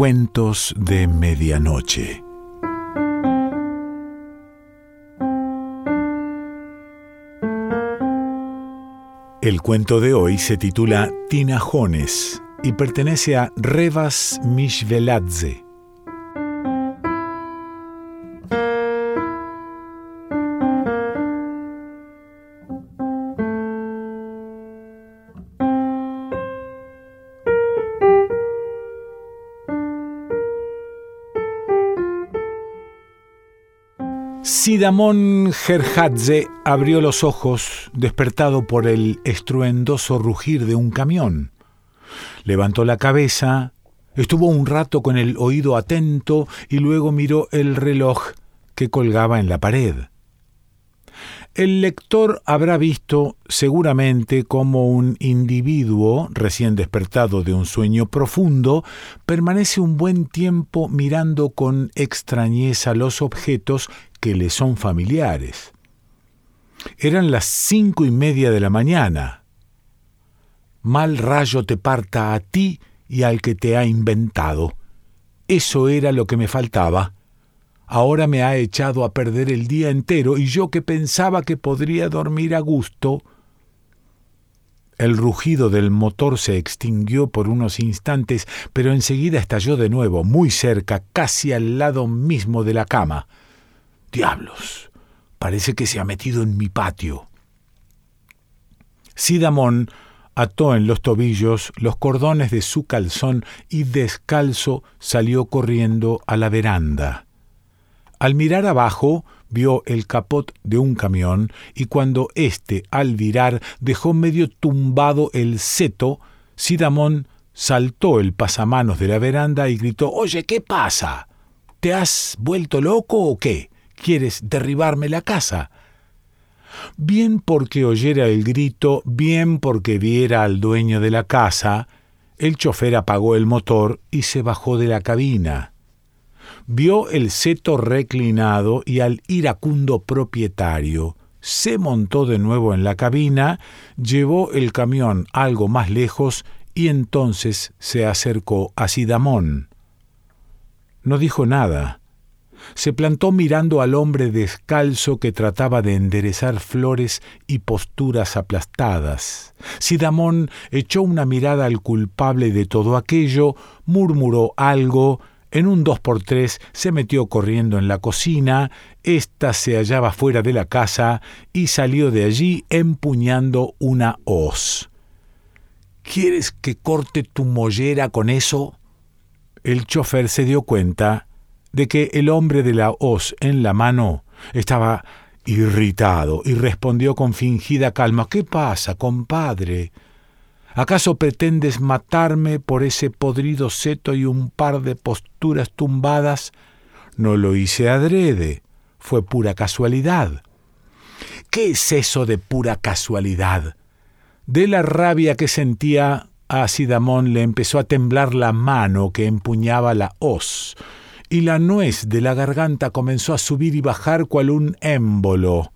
Cuentos de Medianoche. El cuento de hoy se titula Tinajones y pertenece a Revas Mishveladze. Sidamón Gerhadze abrió los ojos, despertado por el estruendoso rugir de un camión. Levantó la cabeza, estuvo un rato con el oído atento y luego miró el reloj que colgaba en la pared. El lector habrá visto seguramente cómo un individuo recién despertado de un sueño profundo permanece un buen tiempo mirando con extrañeza los objetos que le son familiares. Eran las cinco y media de la mañana. Mal rayo te parta a ti y al que te ha inventado. Eso era lo que me faltaba. Ahora me ha echado a perder el día entero y yo que pensaba que podría dormir a gusto. El rugido del motor se extinguió por unos instantes, pero enseguida estalló de nuevo, muy cerca, casi al lado mismo de la cama. Diablos, parece que se ha metido en mi patio. Sidamón ató en los tobillos los cordones de su calzón y descalzo salió corriendo a la veranda. Al mirar abajo, vio el capot de un camión y cuando éste, al virar, dejó medio tumbado el seto, Sidamón saltó el pasamanos de la veranda y gritó Oye, ¿qué pasa? ¿Te has vuelto loco o qué? ¿Quieres derribarme la casa? Bien porque oyera el grito, bien porque viera al dueño de la casa, el chofer apagó el motor y se bajó de la cabina. Vio el seto reclinado y al iracundo propietario. Se montó de nuevo en la cabina, llevó el camión algo más lejos y entonces se acercó a Sidamón. No dijo nada se plantó mirando al hombre descalzo que trataba de enderezar flores y posturas aplastadas. Sidamón echó una mirada al culpable de todo aquello, murmuró algo, en un dos por tres se metió corriendo en la cocina, ésta se hallaba fuera de la casa y salió de allí empuñando una hoz. ¿Quieres que corte tu mollera con eso? El chofer se dio cuenta de que el hombre de la hoz en la mano estaba irritado y respondió con fingida calma ¿Qué pasa, compadre? ¿Acaso pretendes matarme por ese podrido seto y un par de posturas tumbadas? No lo hice adrede, fue pura casualidad. ¿Qué es eso de pura casualidad? De la rabia que sentía, a Sidamón le empezó a temblar la mano que empuñaba la hoz y la nuez de la garganta comenzó a subir y bajar cual un émbolo.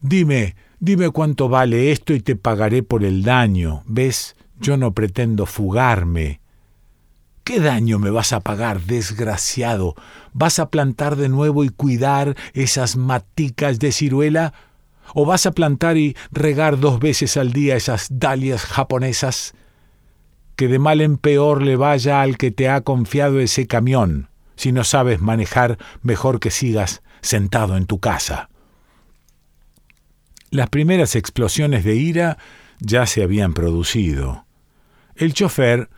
Dime, dime cuánto vale esto y te pagaré por el daño. ¿Ves? Yo no pretendo fugarme. ¿Qué daño me vas a pagar, desgraciado? ¿Vas a plantar de nuevo y cuidar esas maticas de ciruela? ¿O vas a plantar y regar dos veces al día esas dalias japonesas? Que de mal en peor le vaya al que te ha confiado ese camión si no sabes manejar, mejor que sigas sentado en tu casa. Las primeras explosiones de ira ya se habían producido. El chofer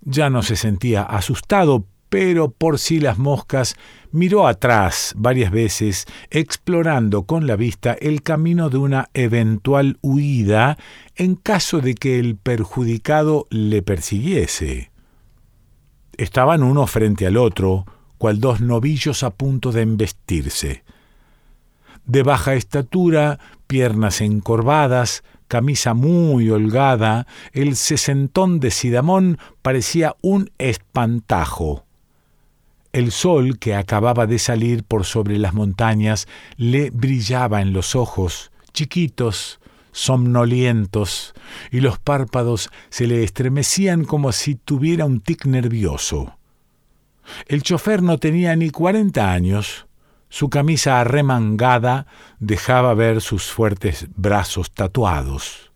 ya no se sentía asustado, pero por si las moscas miró atrás varias veces, explorando con la vista el camino de una eventual huida en caso de que el perjudicado le persiguiese. Estaban uno frente al otro, cual dos novillos a punto de embestirse. De baja estatura, piernas encorvadas, camisa muy holgada, el sesentón de Sidamón parecía un espantajo. El sol que acababa de salir por sobre las montañas le brillaba en los ojos, chiquitos, somnolientos, y los párpados se le estremecían como si tuviera un tic nervioso. El chofer no tenía ni cuarenta años. Su camisa arremangada dejaba ver sus fuertes brazos tatuados.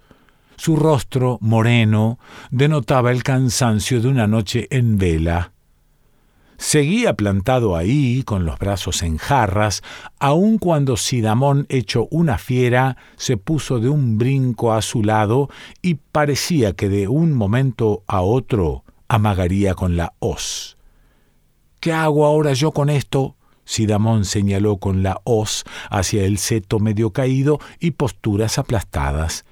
Su rostro moreno denotaba el cansancio de una noche en vela. Seguía plantado ahí, con los brazos en jarras, aun cuando Sidamón, hecho una fiera, se puso de un brinco a su lado y parecía que de un momento a otro amagaría con la hoz. ¿Qué hago ahora yo con esto? Sidamón señaló con la hoz hacia el seto medio caído y posturas aplastadas.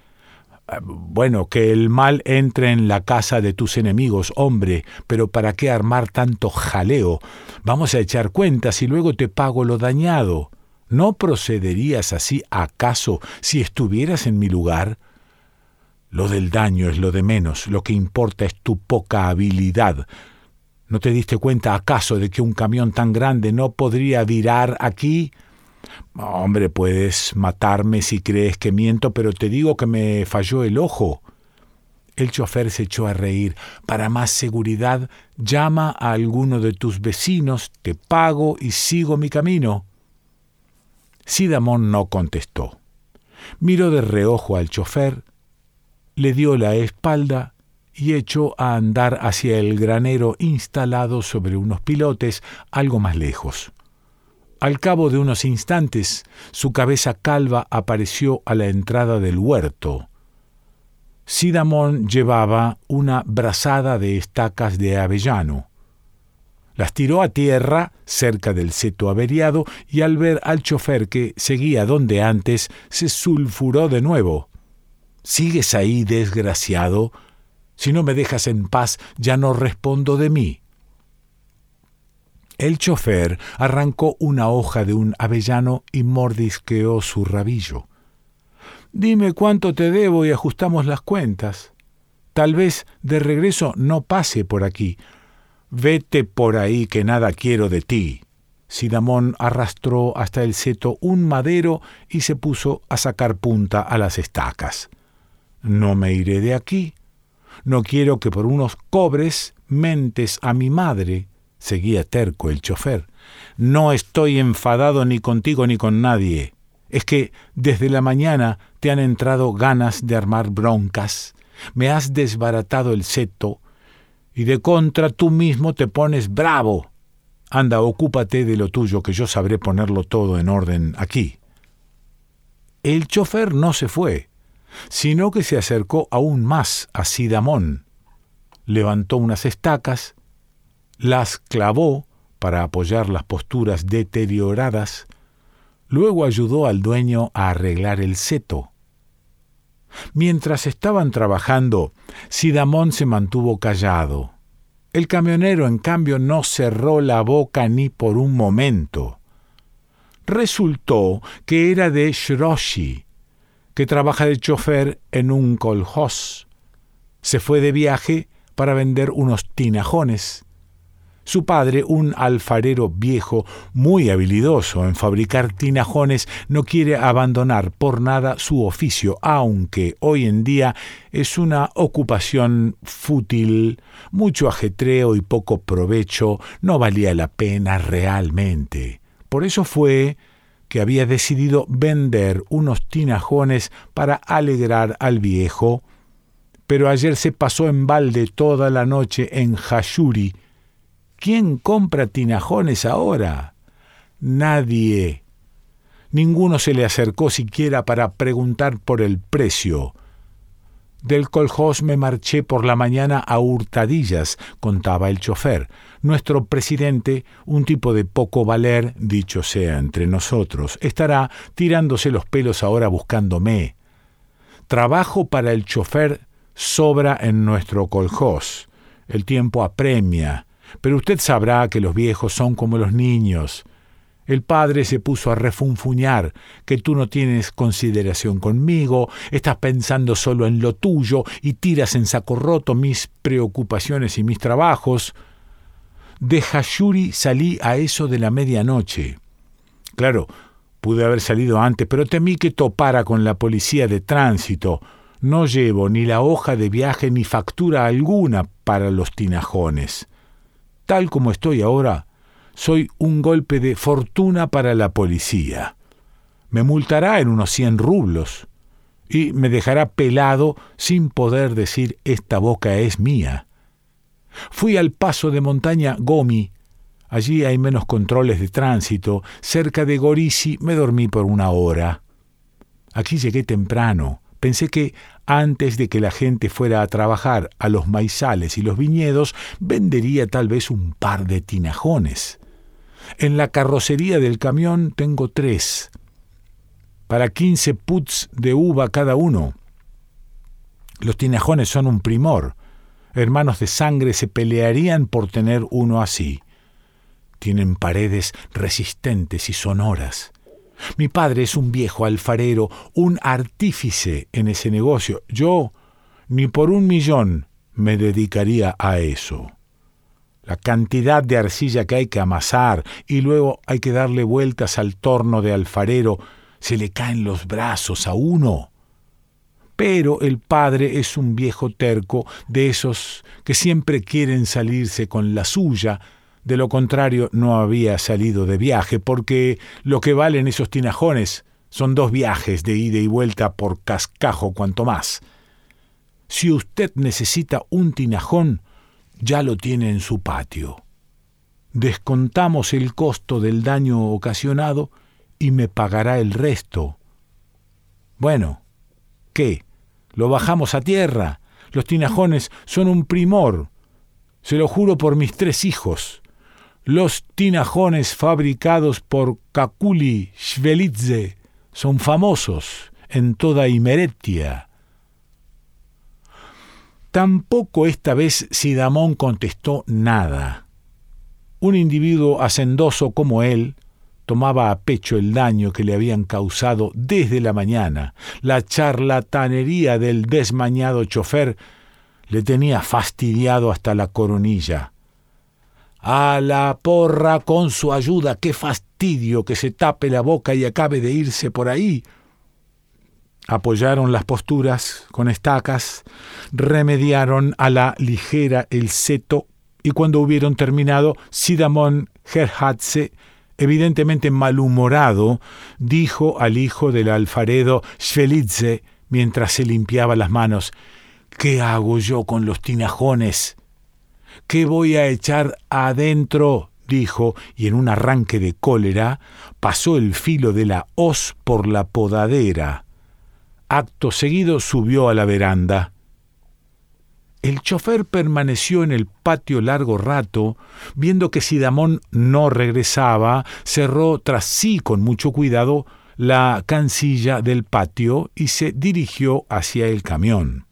Bueno, que el mal entre en la casa de tus enemigos, hombre, pero ¿para qué armar tanto jaleo? Vamos a echar cuentas y luego te pago lo dañado. ¿No procederías así acaso si estuvieras en mi lugar? Lo del daño es lo de menos, lo que importa es tu poca habilidad. ¿No te diste cuenta acaso de que un camión tan grande no podría virar aquí? Hombre, puedes matarme si crees que miento, pero te digo que me falló el ojo. El chofer se echó a reír. Para más seguridad, llama a alguno de tus vecinos, te pago y sigo mi camino. Sidamón no contestó. Miró de reojo al chofer, le dio la espalda y echó a andar hacia el granero instalado sobre unos pilotes algo más lejos. Al cabo de unos instantes, su cabeza calva apareció a la entrada del huerto. Sidamón llevaba una brazada de estacas de avellano. Las tiró a tierra cerca del seto averiado y al ver al chofer que seguía donde antes, se sulfuró de nuevo. ¿Sigues ahí, desgraciado? Si no me dejas en paz, ya no respondo de mí. El chofer arrancó una hoja de un avellano y mordisqueó su rabillo. Dime cuánto te debo y ajustamos las cuentas. Tal vez de regreso no pase por aquí. Vete por ahí que nada quiero de ti. Sidamón arrastró hasta el seto un madero y se puso a sacar punta a las estacas. No me iré de aquí. No quiero que por unos cobres mentes a mi madre seguía terco el chofer. No estoy enfadado ni contigo ni con nadie. Es que desde la mañana te han entrado ganas de armar broncas, me has desbaratado el seto, y de contra tú mismo te pones bravo. Anda, ocúpate de lo tuyo, que yo sabré ponerlo todo en orden aquí. El chofer no se fue, sino que se acercó aún más a Sidamón. Levantó unas estacas, las clavó para apoyar las posturas deterioradas, luego ayudó al dueño a arreglar el seto. Mientras estaban trabajando, Sidamón se mantuvo callado. El camionero, en cambio, no cerró la boca ni por un momento. Resultó que era de Shroshi, que trabaja de chofer en un kolhoz. Se fue de viaje para vender unos tinajones su padre, un alfarero viejo muy habilidoso en fabricar tinajones, no quiere abandonar por nada su oficio, aunque hoy en día es una ocupación fútil, mucho ajetreo y poco provecho, no valía la pena realmente. Por eso fue que había decidido vender unos tinajones para alegrar al viejo, pero ayer se pasó en balde toda la noche en Hashuri, ¿Quién compra tinajones ahora? Nadie. Ninguno se le acercó siquiera para preguntar por el precio. Del coljós me marché por la mañana a hurtadillas, contaba el chofer. Nuestro presidente, un tipo de poco valer, dicho sea entre nosotros, estará tirándose los pelos ahora buscándome. Trabajo para el chofer sobra en nuestro coljós. El tiempo apremia. Pero usted sabrá que los viejos son como los niños. El padre se puso a refunfuñar, que tú no tienes consideración conmigo, estás pensando solo en lo tuyo y tiras en saco roto mis preocupaciones y mis trabajos. De Hashuri salí a eso de la medianoche. Claro, pude haber salido antes, pero temí que topara con la policía de tránsito. No llevo ni la hoja de viaje ni factura alguna para los tinajones. tal como estoy ahora, soy un golpe de fortuna para la policía. Me multará en unos cien rublos y me dejará pelado sin poder decir esta boca es mía. Fui al paso de montaña Gomi. Allí hay menos controles de tránsito. Cerca de Gorisi me dormí por una hora. Aquí llegué temprano. Pensé que antes de que la gente fuera a trabajar a los maizales y los viñedos, vendería tal vez un par de tinajones. En la carrocería del camión tengo tres, para quince puts de uva cada uno. Los tinajones son un primor. Hermanos de sangre se pelearían por tener uno así. Tienen paredes resistentes y sonoras. Mi padre es un viejo alfarero, un artífice en ese negocio. Yo, ni por un millón, me dedicaría a eso la cantidad de arcilla que hay que amasar y luego hay que darle vueltas al torno de alfarero, se le caen los brazos a uno. Pero el padre es un viejo terco de esos que siempre quieren salirse con la suya, de lo contrario no había salido de viaje, porque lo que valen esos tinajones son dos viajes de ida y vuelta por cascajo cuanto más. Si usted necesita un tinajón, ya lo tiene en su patio. Descontamos el costo del daño ocasionado y me pagará el resto. Bueno, ¿qué? ¿Lo bajamos a tierra? Los tinajones son un primor. Se lo juro por mis tres hijos. Los tinajones fabricados por Kakuli Shvelidze son famosos en toda Imeretia. Tampoco esta vez Sidamón contestó nada. Un individuo hacendoso como él tomaba a pecho el daño que le habían causado desde la mañana. La charlatanería del desmañado chofer le tenía fastidiado hasta la coronilla. A la porra con su ayuda, qué fastidio que se tape la boca y acabe de irse por ahí. Apoyaron las posturas con estacas, remediaron a la ligera el seto y cuando hubieron terminado, Sidamón Gerhatze, evidentemente malhumorado, dijo al hijo del alfaredo Schvelitze mientras se limpiaba las manos, ¿Qué hago yo con los tinajones? ¿Qué voy a echar adentro? dijo, y en un arranque de cólera pasó el filo de la hoz por la podadera. Acto seguido subió a la veranda. El chofer permaneció en el patio largo rato, viendo que Sidamón no regresaba, cerró tras sí con mucho cuidado la cancilla del patio y se dirigió hacia el camión.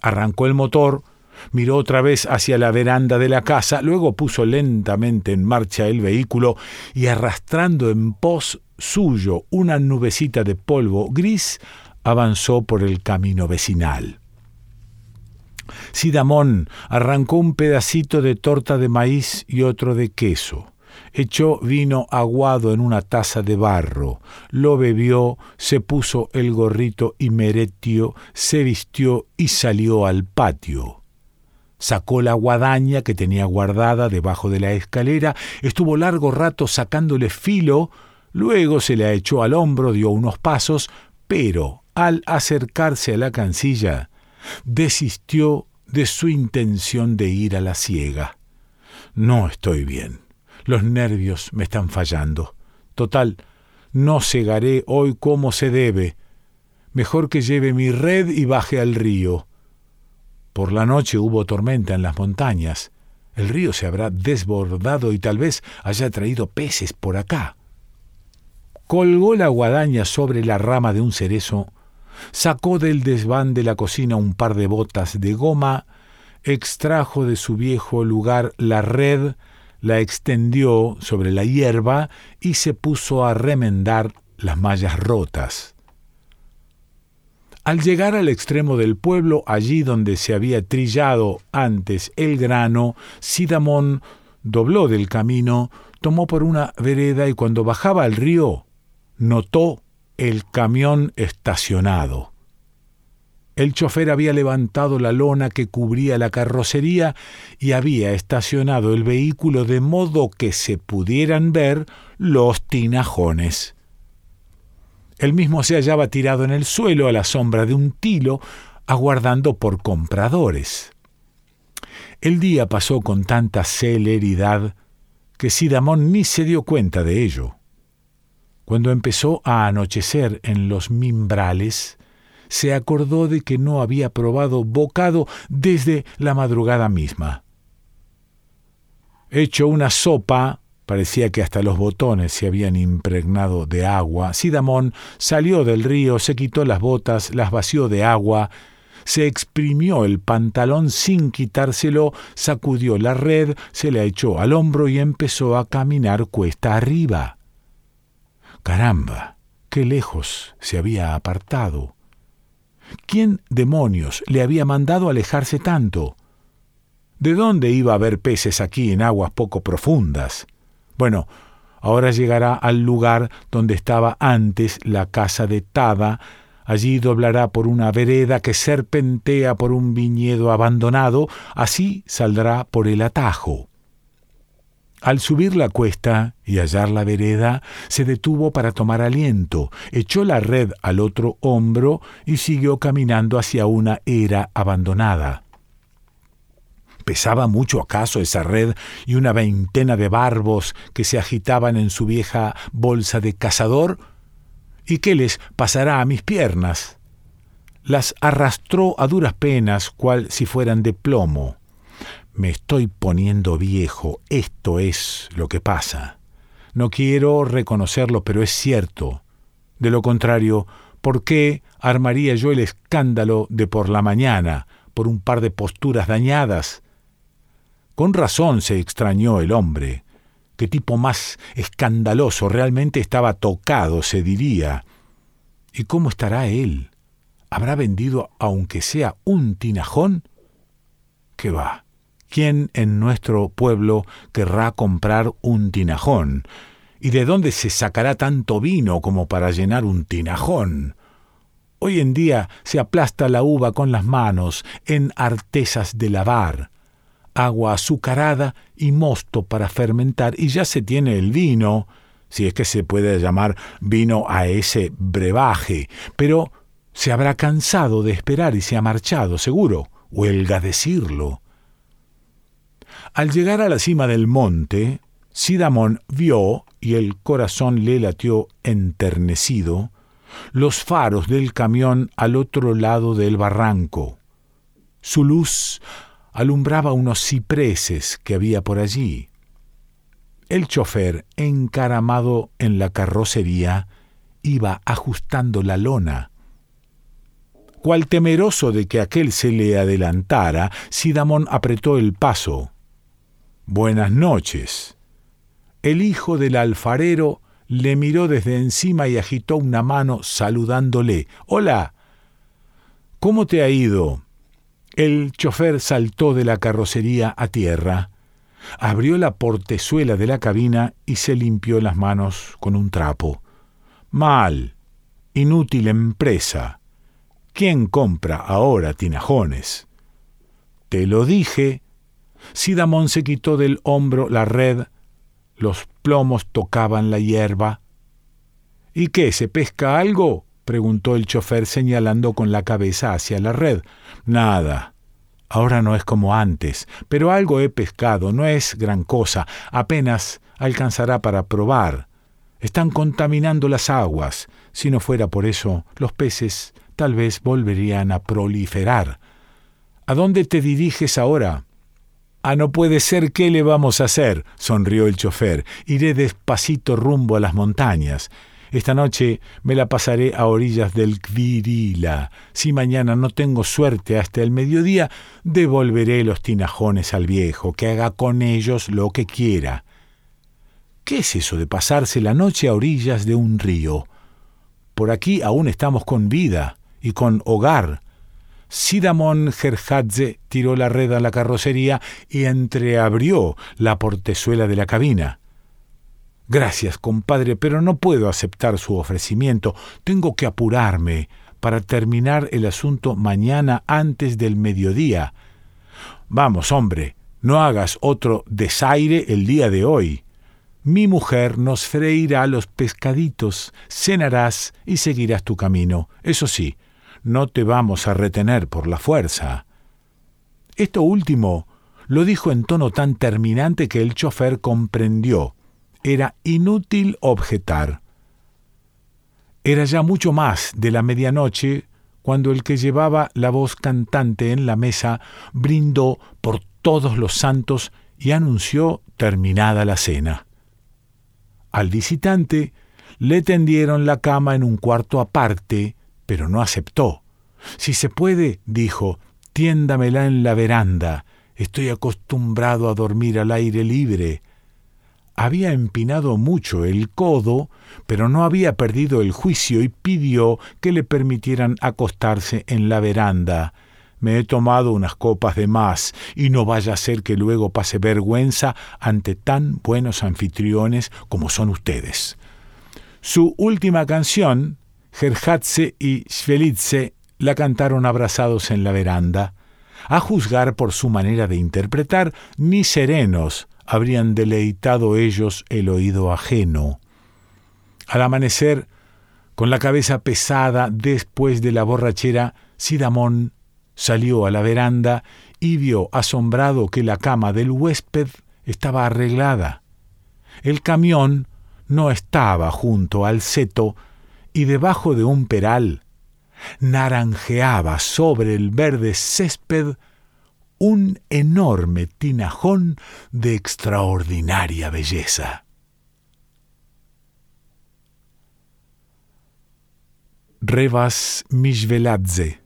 Arrancó el motor, miró otra vez hacia la veranda de la casa, luego puso lentamente en marcha el vehículo y arrastrando en pos suyo una nubecita de polvo gris, avanzó por el camino vecinal. Sidamón arrancó un pedacito de torta de maíz y otro de queso. Echó vino aguado en una taza de barro, lo bebió, se puso el gorrito y meretio, se vistió y salió al patio. Sacó la guadaña que tenía guardada debajo de la escalera, estuvo largo rato sacándole filo, luego se la echó al hombro, dio unos pasos, pero al acercarse a la cancilla, desistió de su intención de ir a la ciega. No estoy bien. Los nervios me están fallando. Total, no cegaré hoy como se debe. Mejor que lleve mi red y baje al río. Por la noche hubo tormenta en las montañas. El río se habrá desbordado y tal vez haya traído peces por acá. Colgó la guadaña sobre la rama de un cerezo Sacó del desván de la cocina un par de botas de goma, extrajo de su viejo lugar la red, la extendió sobre la hierba y se puso a remendar las mallas rotas. Al llegar al extremo del pueblo, allí donde se había trillado antes el grano, Sidamón dobló del camino, tomó por una vereda y cuando bajaba al río, notó el camión estacionado. El chofer había levantado la lona que cubría la carrocería y había estacionado el vehículo de modo que se pudieran ver los tinajones. Él mismo se hallaba tirado en el suelo a la sombra de un tilo, aguardando por compradores. El día pasó con tanta celeridad que Sidamón ni se dio cuenta de ello. Cuando empezó a anochecer en los mimbrales, se acordó de que no había probado bocado desde la madrugada misma. Hecho una sopa, parecía que hasta los botones se habían impregnado de agua, Sidamón salió del río, se quitó las botas, las vació de agua, se exprimió el pantalón sin quitárselo, sacudió la red, se la echó al hombro y empezó a caminar cuesta arriba. Caramba, qué lejos se había apartado. ¿Quién demonios le había mandado alejarse tanto? ¿De dónde iba a haber peces aquí en aguas poco profundas? Bueno, ahora llegará al lugar donde estaba antes la casa de Tada, allí doblará por una vereda que serpentea por un viñedo abandonado, así saldrá por el atajo. Al subir la cuesta y hallar la vereda, se detuvo para tomar aliento, echó la red al otro hombro y siguió caminando hacia una era abandonada. ¿Pesaba mucho acaso esa red y una veintena de barbos que se agitaban en su vieja bolsa de cazador? ¿Y qué les pasará a mis piernas? Las arrastró a duras penas, cual si fueran de plomo. Me estoy poniendo viejo, esto es lo que pasa. No quiero reconocerlo, pero es cierto. De lo contrario, ¿por qué armaría yo el escándalo de por la mañana por un par de posturas dañadas? Con razón se extrañó el hombre. Qué tipo más escandaloso, realmente estaba tocado, se diría. ¿Y cómo estará él? ¿Habrá vendido aunque sea un tinajón? ¿Qué va? ¿Quién en nuestro pueblo querrá comprar un tinajón? ¿Y de dónde se sacará tanto vino como para llenar un tinajón? Hoy en día se aplasta la uva con las manos en artesas de lavar, agua azucarada y mosto para fermentar, y ya se tiene el vino, si es que se puede llamar vino a ese brebaje, pero se habrá cansado de esperar y se ha marchado, seguro, huelga decirlo. Al llegar a la cima del monte, Sidamón vio, y el corazón le latió enternecido, los faros del camión al otro lado del barranco. Su luz alumbraba unos cipreses que había por allí. El chofer, encaramado en la carrocería, iba ajustando la lona. Cual temeroso de que aquel se le adelantara, Sidamón apretó el paso. Buenas noches. El hijo del alfarero le miró desde encima y agitó una mano saludándole. Hola. ¿Cómo te ha ido? El chofer saltó de la carrocería a tierra, abrió la portezuela de la cabina y se limpió las manos con un trapo. Mal. Inútil empresa. ¿Quién compra ahora tinajones? Te lo dije, Sidamón se quitó del hombro la red, los plomos tocaban la hierba. ¿Y qué? ¿Se pesca algo? preguntó el chofer señalando con la cabeza hacia la red. Nada. Ahora no es como antes, pero algo he pescado, no es gran cosa, apenas alcanzará para probar. Están contaminando las aguas. Si no fuera por eso, los peces tal vez volverían a proliferar. ¿A dónde te diriges ahora? Ah, no puede ser, ¿qué le vamos a hacer? sonrió el chofer. Iré despacito rumbo a las montañas. Esta noche me la pasaré a orillas del Kvirila. Si mañana no tengo suerte hasta el mediodía, devolveré los tinajones al viejo, que haga con ellos lo que quiera. ¿Qué es eso de pasarse la noche a orillas de un río? Por aquí aún estamos con vida y con hogar. Sidamón Gerhadze tiró la red a la carrocería y entreabrió la portezuela de la cabina. Gracias, compadre, pero no puedo aceptar su ofrecimiento. Tengo que apurarme para terminar el asunto mañana antes del mediodía. Vamos, hombre, no hagas otro desaire el día de hoy. Mi mujer nos freirá los pescaditos, cenarás y seguirás tu camino. Eso sí, no te vamos a retener por la fuerza. Esto último lo dijo en tono tan terminante que el chofer comprendió. Era inútil objetar. Era ya mucho más de la medianoche cuando el que llevaba la voz cantante en la mesa brindó por todos los santos y anunció terminada la cena. Al visitante le tendieron la cama en un cuarto aparte, pero no aceptó. Si se puede, dijo, tiéndamela en la veranda. Estoy acostumbrado a dormir al aire libre había empinado mucho el codo, pero no había perdido el juicio y pidió que le permitieran acostarse en la veranda. Me he tomado unas copas de más, y no vaya a ser que luego pase vergüenza ante tan buenos anfitriones como son ustedes. Su última canción, Gerhatze y Schvelitze, la cantaron abrazados en la veranda. A juzgar por su manera de interpretar, ni serenos, habrían deleitado ellos el oído ajeno. Al amanecer, con la cabeza pesada después de la borrachera, Sidamón salió a la veranda y vio asombrado que la cama del huésped estaba arreglada. El camión no estaba junto al seto y debajo de un peral naranjeaba sobre el verde césped un enorme tinajón de extraordinaria belleza. Revas Mishveladze